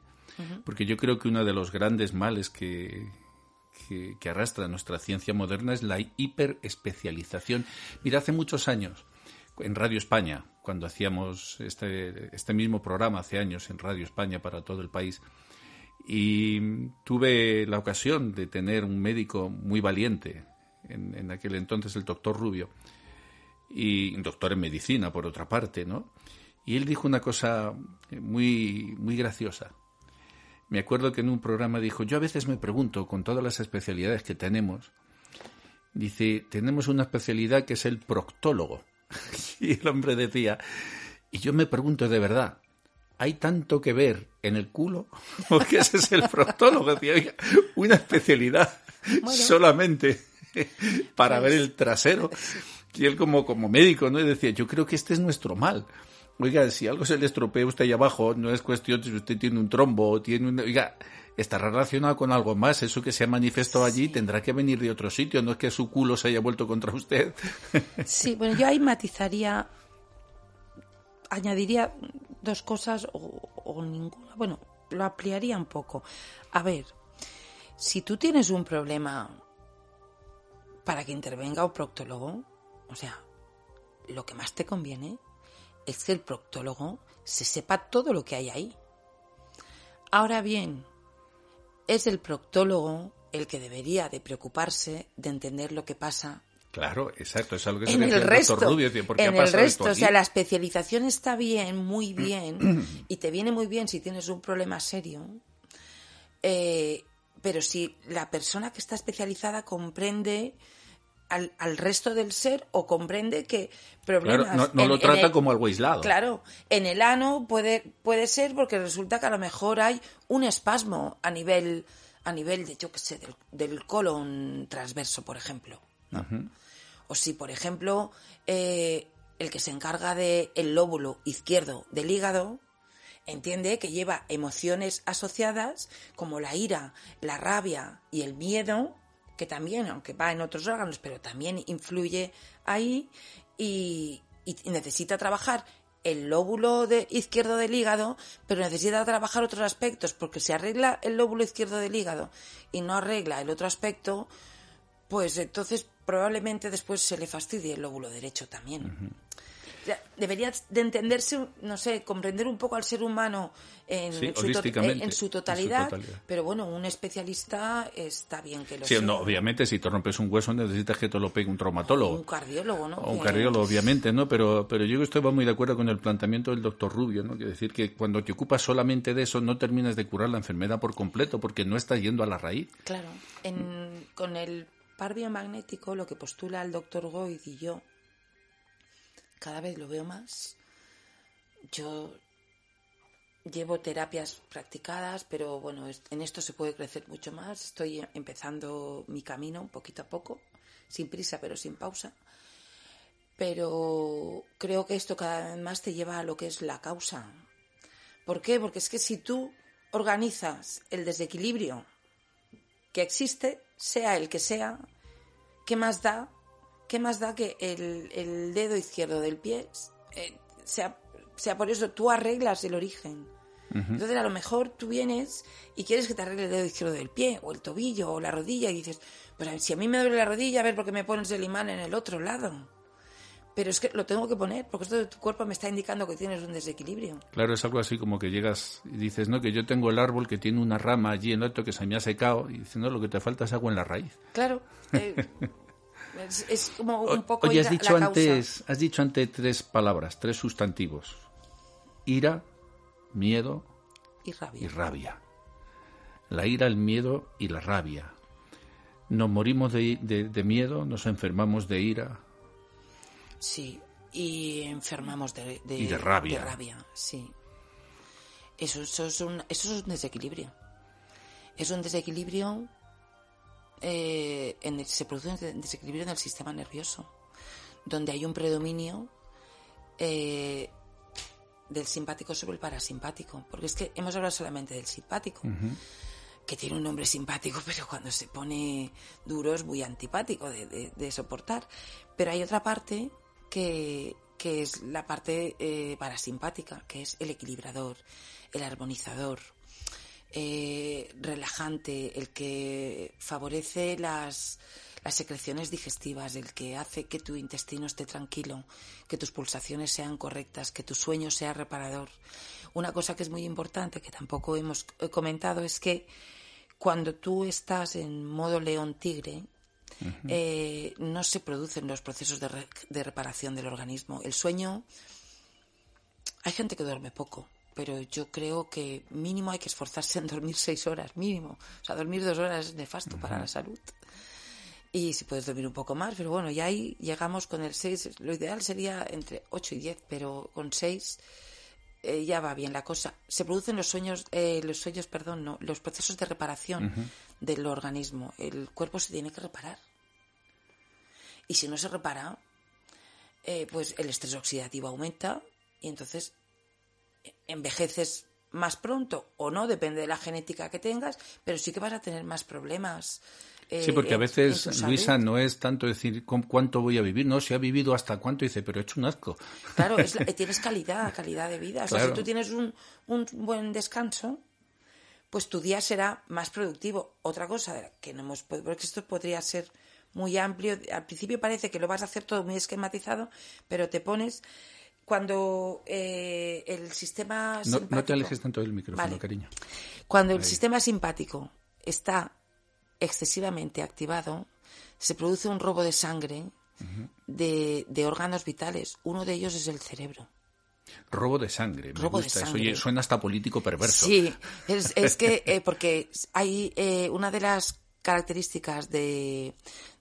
Porque yo creo que uno de los grandes males que, que, arrastra nuestra ciencia moderna es la hiperespecialización. Mira, hace muchos años, en Radio España, cuando hacíamos este, este mismo programa hace años en Radio España para todo el país, y tuve la ocasión de tener un médico muy valiente, en, en aquel entonces el doctor Rubio, y doctor en medicina, por otra parte, ¿no? Y él dijo una cosa muy, muy graciosa. Me acuerdo que en un programa dijo, yo a veces me pregunto, con todas las especialidades que tenemos, dice, tenemos una especialidad que es el proctólogo. y el hombre decía, Y yo me pregunto de verdad, ¿hay tanto que ver en el culo? Porque ese es el proctólogo, decía, una especialidad solamente para ver pues el trasero. Y él como, como médico, ¿no? Y decía, yo creo que este es nuestro mal. Oiga, si algo se le estropea a usted ahí abajo, no es cuestión si usted tiene un trombo o tiene un... Oiga, está relacionado con algo más. Eso que se ha manifestado allí tendrá que venir de otro sitio, no es que su culo se haya vuelto contra usted. Sí, bueno, yo ahí matizaría, añadiría dos cosas o, o ninguna. Bueno, lo ampliaría un poco. A ver, si tú tienes un problema para que intervenga un proctólogo, o sea, lo que más te conviene es que el proctólogo se sepa todo lo que hay ahí. Ahora bien, es el proctólogo el que debería de preocuparse de entender lo que pasa. Claro, exacto, es algo que en el resto, en el resto, o sea, la especialización está bien, muy bien, y te viene muy bien si tienes un problema serio, eh, pero si la persona que está especializada comprende al, al, resto del ser o comprende que problemas... Claro, no, lo trata como algo aislado. Claro, en el ano puede, puede ser porque resulta que a lo mejor hay un espasmo a nivel, a nivel de, yo qué sé, del, colon transverso, por ejemplo. O si, por ejemplo, eh, el que se encarga del el lóbulo izquierdo del hígado entiende que lleva emociones asociadas como la ira, la rabia y el miedo que también, aunque va en otros órganos, pero también influye ahí y, necesita trabajar el lóbulo de izquierdo del hígado, pero necesita trabajar otros aspectos, porque si arregla el lóbulo izquierdo del hígado y no arregla el otro aspecto, pues entonces probablemente después se le fastidie el lóbulo derecho también debería de entenderse, no sé, comprender un poco al ser humano en, su, totalidad, pero bueno, un especialista está bien que lo sí, No, obviamente, si te rompes un hueso necesitas que te lo pegue un traumatólogo. un cardiólogo, ¿no? O un cardiólogo, obviamente, ¿no? Pero, pero yo estoy muy de acuerdo con el planteamiento del doctor Rubio, ¿no? Que decir que cuando te ocupas solamente de eso no terminas de curar la enfermedad por completo porque no estás yendo a la raíz. Claro. con el par biomagnético, lo que postula el doctor Goid y yo cada vez lo veo más. Yo llevo terapias practicadas, pero bueno, en esto se puede crecer mucho más. Estoy empezando mi camino poquito a poco, sin prisa, pero sin pausa. Pero creo que esto cada vez más te lleva a lo que es la causa. ¿Por qué? Porque es que si tú organizas el desequilibrio que existe, sea el que sea, ¿qué más da ¿qué más da que el, dedo izquierdo del pie eh, sea, sea por eso tú arreglas el origen? Entonces a lo mejor tú vienes y quieres que te arregle el dedo izquierdo del pie o el tobillo o la rodilla y dices, pues si a mí me duele la rodilla, a ver por qué me pones el imán en el otro lado. Pero es que lo tengo que poner porque esto de tu cuerpo me está indicando que tienes un desequilibrio. Claro, es algo así como que llegas y dices, no, que yo tengo el árbol que tiene una rama allí en otro que se me ha secado y dices, no, lo que te falta es agua en la raíz. Claro. Eh, Es, como un poco Oye, has dicho antes, has dicho antes tres palabras, tres sustantivos: ira, miedo y rabia. y rabia. La ira, el miedo y la rabia. Nos morimos de, de, miedo, nos enfermamos de ira. Sí, y enfermamos de, y de rabia. De rabia, sí. Eso, eso, es un, eso es un desequilibrio. Es un desequilibrio eh, en se produce un desequilibrio en el sistema nervioso, donde hay un predominio eh, del simpático sobre el parasimpático. Porque es que hemos hablado solamente del simpático, que tiene un nombre simpático, pero cuando se pone duro es muy antipático de, soportar. Pero hay otra parte que, que es la parte eh, parasimpática, que es el equilibrador, el armonizador, eh, relajante, el que favorece las, las secreciones digestivas, el que hace que tu intestino esté tranquilo, que tus pulsaciones sean correctas, que tu sueño sea reparador. Una cosa que es muy importante, que tampoco hemos comentado, es que cuando tú estás en modo león-tigre, eh, no se producen los procesos de, de reparación del organismo. El sueño, hay gente que duerme poco, pero yo creo que mínimo hay que esforzarse en dormir seis horas, mínimo. O sea, dormir dos horas es nefasto para la salud. Y si puedes dormir un poco más, pero bueno, ya ahí llegamos con el 6. Lo ideal sería entre 8 y 10, pero con 6 eh, ya va bien la cosa. Se producen los sueños, eh, los sueños, perdón, no, los procesos de reparación del organismo. El cuerpo se tiene que reparar. Y si no se repara, eh, pues el estrés oxidativo aumenta y entonces envejeces más pronto o no, depende de la genética que tengas, pero sí que vas a tener más problemas. sí, porque a veces, Luisa, no es tanto decir cuánto voy a vivir, no, si ha vivido hasta cuánto, dice, pero he hecho un asco. Claro, tienes calidad, calidad de vida. O sea, si tú tienes un, un buen descanso, pues tu día será más productivo. Otra cosa que no hemos porque esto podría ser muy amplio. Al principio parece que lo vas a hacer todo muy esquematizado, pero te pones cuando eh, el sistema no, simpático... No te alejes tanto del micrófono, cariño. Cuando el sistema simpático está excesivamente activado, se produce un robo de sangre de, de, órganos vitales. Uno de ellos es el cerebro. Robo de sangre, me gusta eso. suena hasta político perverso. Sí, es, es que eh, porque hay eh, una de las características de,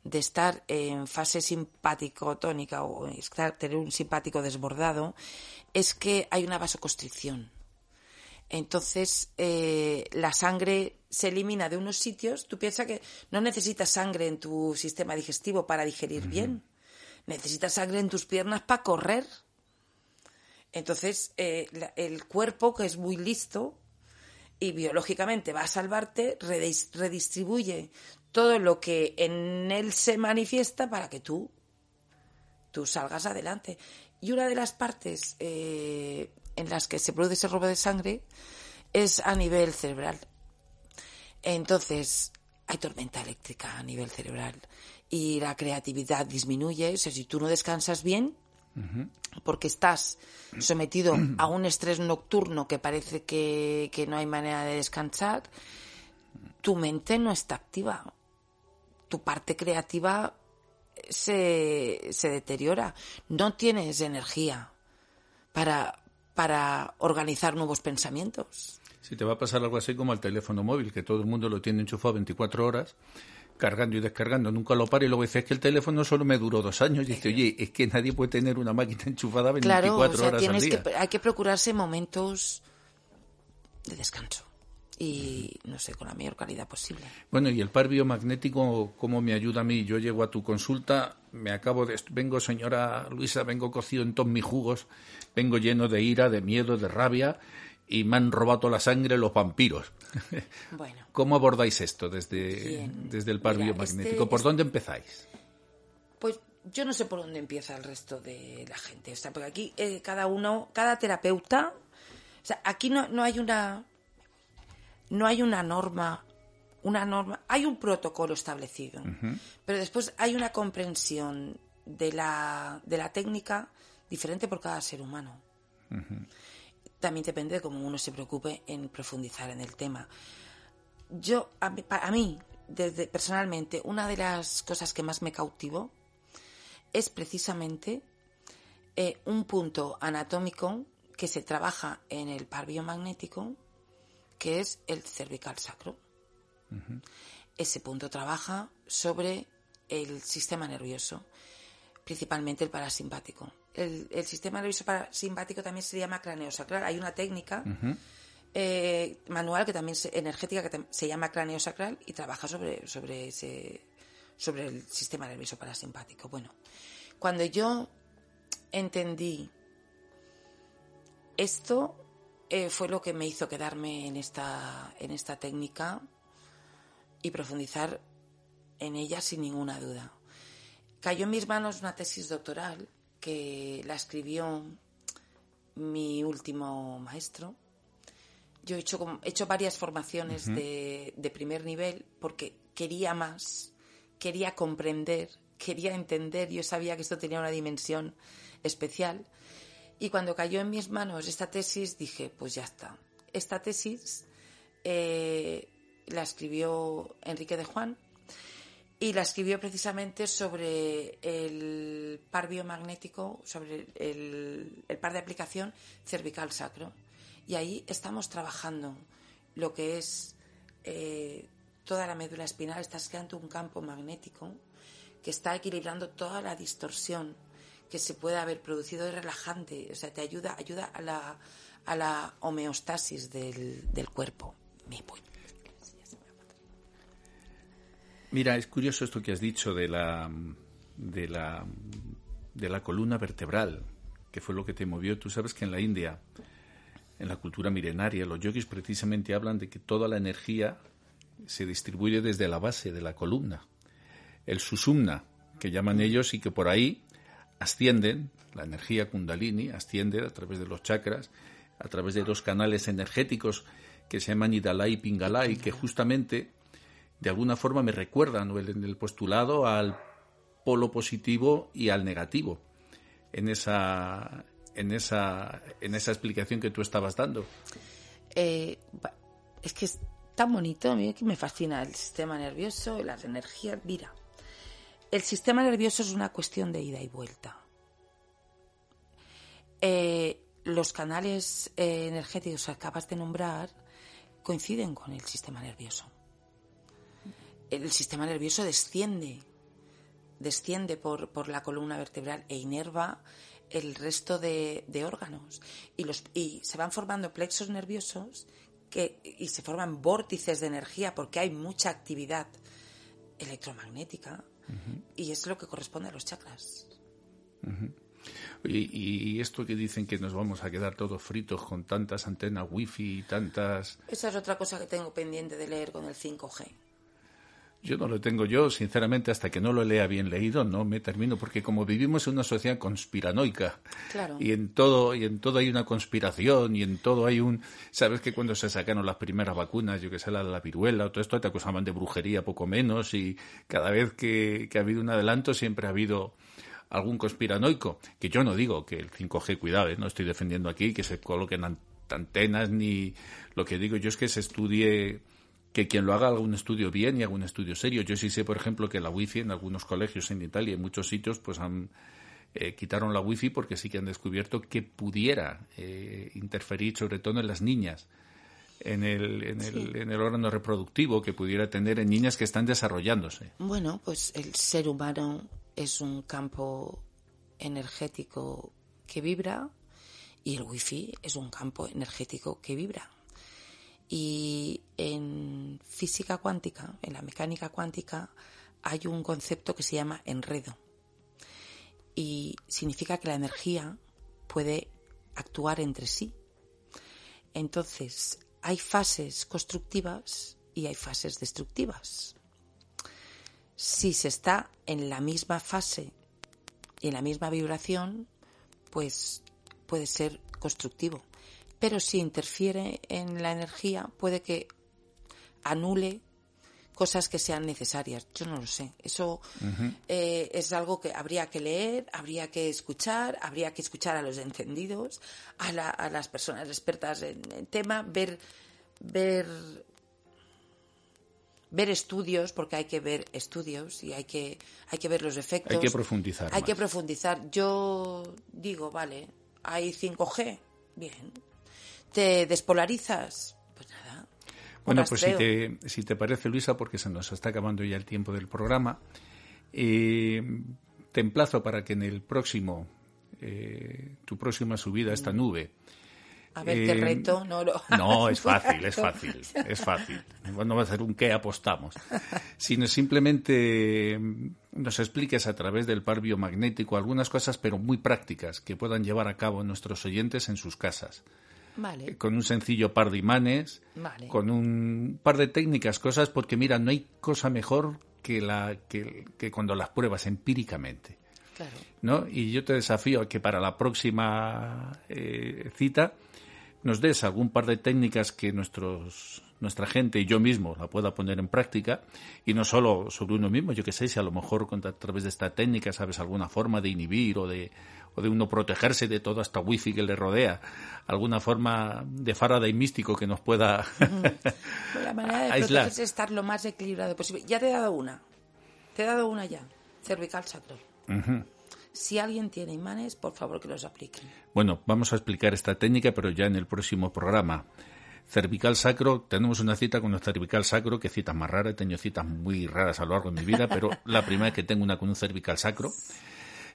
de estar en fase simpático-tónica o tener un simpático desbordado es que hay una vasoconstricción. Entonces, eh, la sangre se elimina de unos sitios. Tú piensas que no necesitas sangre en tu sistema digestivo para digerir bien. Necesitas sangre en tus piernas para correr. Entonces, eh, el cuerpo, que es muy listo, y biológicamente va a salvarte, redistribuye todo lo que en él se manifiesta para que tú, tú salgas adelante. Y una de las partes eh, en las que se produce ese robo de sangre es a nivel cerebral. Entonces, hay tormenta eléctrica a nivel cerebral y la creatividad disminuye. O sea, si tú no descansas bien, porque estás sometido a un estrés nocturno que parece que, no hay manera de descansar, tu mente no está activa. Tu parte creativa se, se deteriora. No tienes energía para, para organizar nuevos pensamientos. Si te va a pasar algo así como el teléfono móvil, que todo el mundo lo tiene enchufado 24 horas cargando y descargando, nunca lo para y luego dice, es que el teléfono solo me duró dos años. Y dice, oye, es que nadie puede tener una máquina enchufada 24 horas tienes al día. Que, hay que procurarse momentos de descanso y no sé, con la mayor calidad posible. Bueno, y el par biomagnético, ¿cómo me ayuda a mí? Yo llego a tu consulta, me acabo de... Vengo, señora Luisa, vengo cocido en todos mis jugos, vengo lleno de ira, de miedo, de rabia, y me han robado la sangre los vampiros. Bueno. ¿Cómo abordáis esto desde, desde el par biomagnético? Este ¿Por dónde empezáis? Pues yo no sé por dónde empieza el resto de la gente. O sea, porque aquí eh, cada uno, cada terapeuta, o sea, aquí no, no hay una, no hay una norma, una norma, hay un protocolo establecido, pero después hay una comprensión de la, de la técnica diferente por cada ser humano. También depende de cómo uno se preocupe en profundizar en el tema. Yo, a mí, desde, personalmente, una de las cosas que más me cautivó es precisamente eh, un punto anatómico que se trabaja en el par biomagnético, que es el cervical sacro. Ese punto trabaja sobre el sistema nervioso, principalmente el parasimpático el, sistema nervioso parasimpático también se llama craneosacral. Hay una técnica eh, manual que también energética que se llama craneosacral y trabaja sobre, sobre, ese, sobre el sistema nervioso parasimpático. Bueno, cuando yo entendí esto, eh, fue lo que me hizo quedarme en esta, en esta técnica y profundizar en ella sin ninguna duda. Cayó en mis manos una tesis doctoral que la escribió mi último maestro. Yo he hecho, he hecho varias formaciones de, de primer nivel porque quería más, quería comprender, quería entender. Yo sabía que esto tenía una dimensión especial. Y cuando cayó en mis manos esta tesis, dije, pues ya está. Esta tesis eh, la escribió Enrique de Juan y la escribió precisamente sobre el par biomagnético, sobre el, par de aplicación cervical sacro. Y ahí estamos trabajando lo que es eh, toda la médula espinal, estás creando un campo magnético que está equilibrando toda la distorsión que se puede haber producido es relajante, o sea, te ayuda, ayuda a la, a la homeostasis del, del cuerpo. Mira, es curioso esto que has dicho de la, de la, de la columna vertebral, que fue lo que te movió. Tú sabes que en la India, en la cultura milenaria, los yogis precisamente hablan de que toda la energía se distribuye desde la base de la columna, el susumna, que llaman ellos, y que por ahí ascienden, la energía kundalini asciende a través de los chakras, a través de dos canales energéticos que se llaman Idala y Pingala y que justamente de alguna forma me recuerdan en el postulado al polo positivo y al negativo en esa en esa en esa explicación que tú estabas dando. Eh, es que es tan bonito, a mí que me fascina el sistema nervioso, las energías. Mira, el sistema nervioso es una cuestión de ida y vuelta. Eh, los canales eh, energéticos que acabas de nombrar coinciden con el sistema nervioso. El sistema nervioso desciende, desciende por, por la columna vertebral e inerva el resto de, de órganos. Y, los, y se van formando plexos nerviosos que, y se forman vórtices de energía porque hay mucha actividad electromagnética y es lo que corresponde a los chakras. y, esto que dicen que nos vamos a quedar todos fritos con tantas antenas wifi y tantas... Esa es otra cosa que tengo pendiente de leer con el 5G. Yo no lo tengo yo, sinceramente, hasta que no lo lea bien leído, no me termino, porque como vivimos en una sociedad conspiranoica, y en todo, y en todo hay una conspiración, y en todo hay un, sabes que cuando se sacaron las primeras vacunas, yo que sé, la de la viruela, todo esto, te acusaban de brujería poco menos, y cada vez que, que ha habido un adelanto siempre ha habido algún conspiranoico, que yo no digo que el 5G, cuidado, ¿eh? no estoy defendiendo aquí que se coloquen antenas, ni lo que digo yo es que se estudie que quien lo haga haga un estudio bien y haga un estudio serio. Yo sí sé, por ejemplo, que la wifi en algunos colegios en Italia, en muchos sitios, pues han eh, quitaron la wifi porque sí que han descubierto que pudiera eh, interferir, sobre todo en las niñas, en el, en, el, en el órgano reproductivo que pudiera tener en niñas que están desarrollándose. Bueno, pues el ser humano es un campo energético que vibra y el wifi es un campo energético que vibra. Y en física cuántica, en la mecánica cuántica, hay un concepto que se llama enredo. Y significa que la energía puede actuar entre sí. Entonces, hay fases constructivas y hay fases destructivas. Si se está en la misma fase y en la misma vibración, pues puede ser constructivo pero si interfiere en la energía puede que anule cosas que sean necesarias. Yo no lo sé. Eso eh, es algo que habría que leer, habría que escuchar, habría que escuchar a los encendidos, a, las personas expertas en el tema, ver, ver, ver estudios, porque hay que ver estudios y hay que, hay que ver los efectos. Hay que profundizar. Hay que profundizar. Yo digo, vale, hay 5G, bien, ¿Te despolarizas? Pues nada. Bueno, pues si te, si te parece, Luisa, porque se nos está acabando ya el tiempo del programa, eh, te emplazo para que en el próximo, eh, tu próxima subida a esta mm. nube, a ver qué eh, reto, no No, es fácil, es fácil, es fácil. No va a ser un qué apostamos, sino simplemente nos expliques a través del par biomagnético algunas cosas, pero muy prácticas, que puedan llevar a cabo nuestros oyentes en sus casas. Con un sencillo par de imanes, con un par de técnicas, cosas, porque mira, no hay cosa mejor que, la, que, cuando las pruebas empíricamente. ¿no? Y yo te desafío a que para la próxima eh, cita nos des algún par de técnicas que nuestros nuestra gente y yo mismo la pueda poner en práctica y no solo sobre uno mismo, yo que sé, si a lo mejor a través de esta técnica sabes alguna forma de inhibir o de, o de uno protegerse de toda esta wifi que le rodea, alguna forma de Faraday místico que nos pueda La manera de aislar. es estar lo más equilibrado posible. Ya te he dado una, te he dado una ya, cervical sacral. Si alguien tiene imanes, por favor que los apliquen. Bueno, vamos a explicar esta técnica, pero ya en el próximo programa. Cervical sacro, tenemos una cita con el cervical sacro, que citas más raras, he tenido citas muy raras a lo largo de mi vida, pero la primera vez que tengo una con un cervical sacro.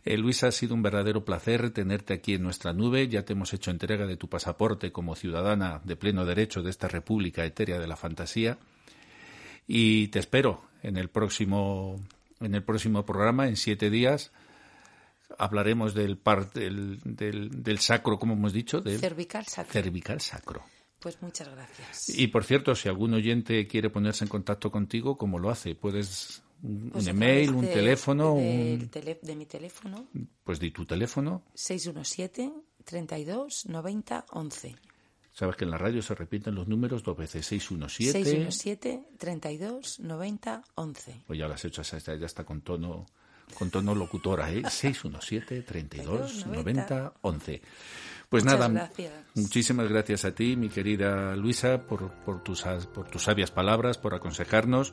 Eh, Luisa, ha sido un verdadero placer tenerte aquí en nuestra nube. Ya te hemos hecho entrega de tu pasaporte como ciudadana de pleno derecho de esta República Etérea de la Fantasía. Y te espero en el próximo, en el próximo programa, en siete días. Hablaremos del, par, del, del, sacro, como hemos dicho, del cervical sacro. Cervical sacro. Pues muchas gracias. Y por cierto, si algún oyente quiere ponerse en contacto contigo, ¿cómo lo hace? Puedes un, Pues email, un de- teléfono, de, un- tele- de mi teléfono, pues di tu teléfono. 617 32 90 11. Sabes que en la radio se repiten los números dos veces, 617. 617 32 90 11. Pues ya lo has hecho, ya está, ya está con tono con tono locutora, ¿eh? 617 32 90 11. Pues Muchas nada, gracias. muchísimas gracias a ti, mi querida Luisa, por, por, tus, por tus sabias palabras, por aconsejarnos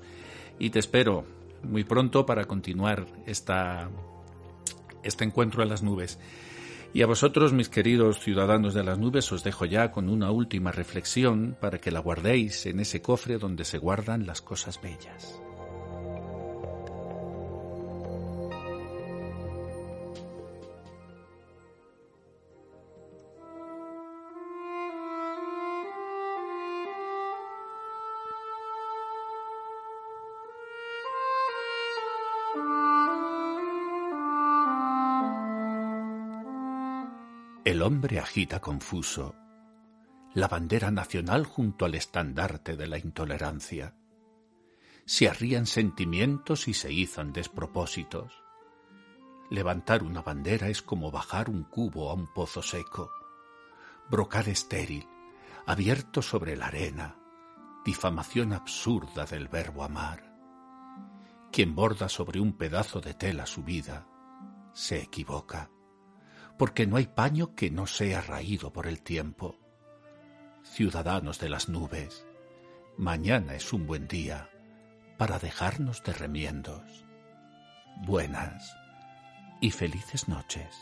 y te espero muy pronto para continuar esta, este encuentro en las nubes. Y a vosotros, mis queridos ciudadanos de las nubes, os dejo ya con una última reflexión para que la guardéis en ese cofre donde se guardan las cosas bellas. El hombre agita confuso la bandera nacional junto al estandarte de la intolerancia. Se arrían sentimientos y se izan despropósitos. Levantar una bandera es como bajar un cubo a un pozo seco. Brocal estéril, abierto sobre la arena, difamación absurda del verbo amar. Quien borda sobre un pedazo de tela su vida, se equivoca porque no hay paño que no sea raído por el tiempo. Ciudadanos de las nubes, mañana es un buen día para dejarnos de remiendos. Buenas y felices noches.